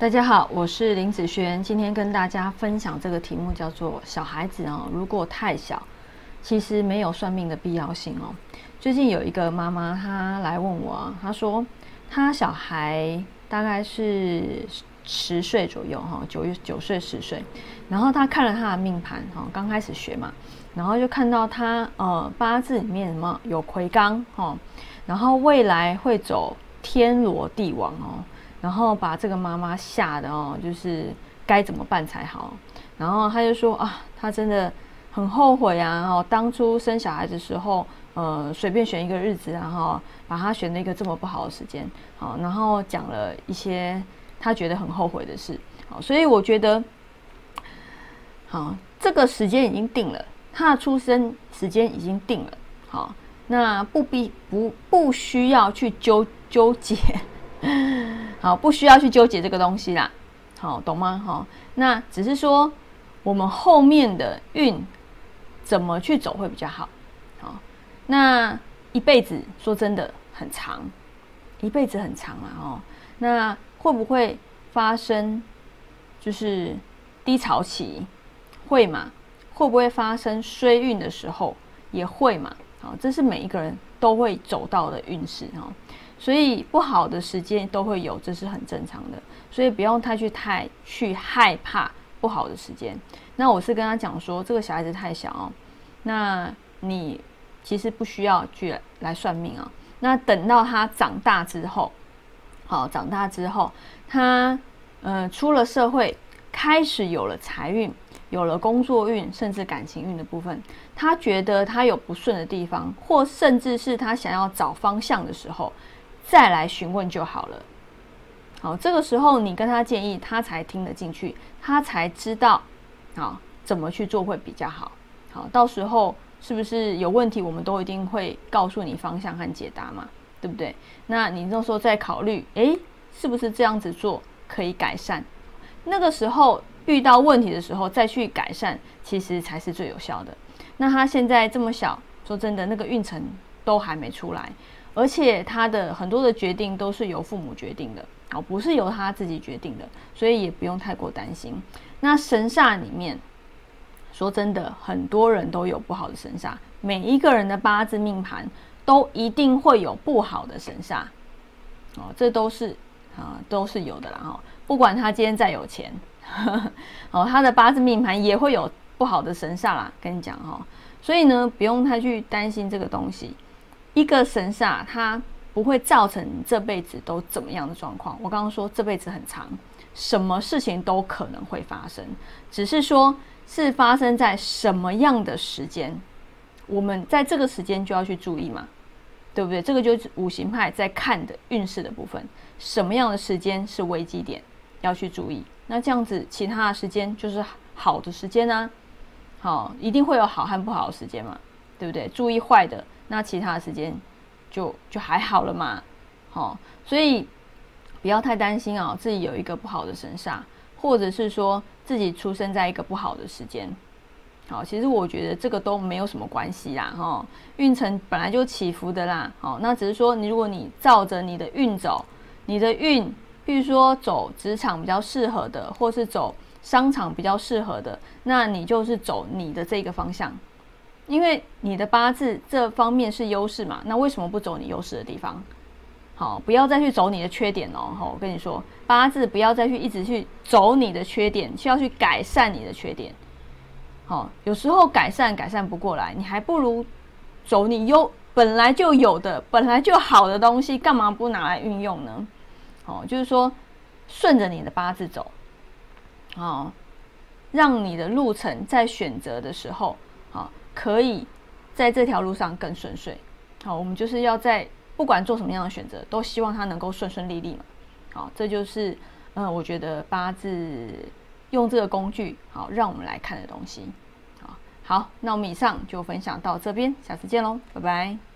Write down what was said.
大家好，我是林子轩，今天跟大家分享这个题目叫做“小孩子哦，如果太小，其实没有算命的必要性哦。”最近有一个妈妈她来问我，她说她小孩大概是十岁左右哈，九月九岁十岁，然后她看了她的命盘哈，刚开始学嘛，然后就看到她呃八字里面什么有魁罡哈，然后未来会走天罗地网哦。然后把这个妈妈吓得哦，就是该怎么办才好。然后他就说啊，他真的很后悔啊，哦，当初生小孩的时候，呃，随便选一个日子，然后把他选了一个这么不好的时间，好，然后讲了一些他觉得很后悔的事，好，所以我觉得，好，这个时间已经定了，他的出生时间已经定了，好，那不必不不需要去纠纠结。好，不需要去纠结这个东西啦，好，懂吗？好，那只是说我们后面的运怎么去走会比较好。好，那一辈子说真的很长，一辈子很长啊，哦，那会不会发生就是低潮期？会嘛？会不会发生衰运的时候也会嘛？好，这是每一个人都会走到的运势哦。所以不好的时间都会有，这是很正常的。所以不用太去太去害怕不好的时间。那我是跟他讲说，这个小孩子太小哦，那你其实不需要去来算命啊。那等到他长大之后，好，长大之后，他嗯出了社会，开始有了财运，有了工作运，甚至感情运的部分，他觉得他有不顺的地方，或甚至是他想要找方向的时候。再来询问就好了。好，这个时候你跟他建议，他才听得进去，他才知道，好怎么去做会比较好。好，到时候是不是有问题，我们都一定会告诉你方向和解答嘛，对不对？那你这时候再考虑，诶，是不是这样子做可以改善？那个时候遇到问题的时候再去改善，其实才是最有效的。那他现在这么小，说真的，那个运程都还没出来。而且他的很多的决定都是由父母决定的，哦，不是由他自己决定的，所以也不用太过担心。那神煞里面，说真的，很多人都有不好的神煞，每一个人的八字命盘都一定会有不好的神煞，哦，这都是啊，都是有的啦哈。不管他今天再有钱，哦，他的八字命盘也会有不好的神煞啦，跟你讲哈。所以呢，不用太去担心这个东西。一个神煞，它不会造成你这辈子都怎么样的状况。我刚刚说这辈子很长，什么事情都可能会发生，只是说是发生在什么样的时间，我们在这个时间就要去注意嘛，对不对？这个就是五行派在看的运势的部分，什么样的时间是危机点，要去注意。那这样子，其他的时间就是好的时间呢？好，一定会有好和不好的时间嘛，对不对？注意坏的。那其他的时间就就还好了嘛，好，所以不要太担心啊，自己有一个不好的神煞，或者是说自己出生在一个不好的时间，好，其实我觉得这个都没有什么关系啦，哈，运程本来就起伏的啦，好，那只是说你如果你照着你的运走，你的运，比如说走职场比较适合的，或是走商场比较适合的，那你就是走你的这个方向。因为你的八字这方面是优势嘛，那为什么不走你优势的地方？好，不要再去走你的缺点哦。好，我跟你说，八字不要再去一直去走你的缺点，需要去改善你的缺点。好，有时候改善改善不过来，你还不如走你优本来就有的、本来就好的东西，干嘛不拿来运用呢？好，就是说顺着你的八字走，好，让你的路程在选择的时候，好。可以在这条路上更顺遂。好，我们就是要在不管做什么样的选择，都希望它能够顺顺利利嘛。好，这就是嗯，我觉得八字用这个工具，好，让我们来看的东西。好，好，那我们以上就分享到这边，下次见喽，拜拜。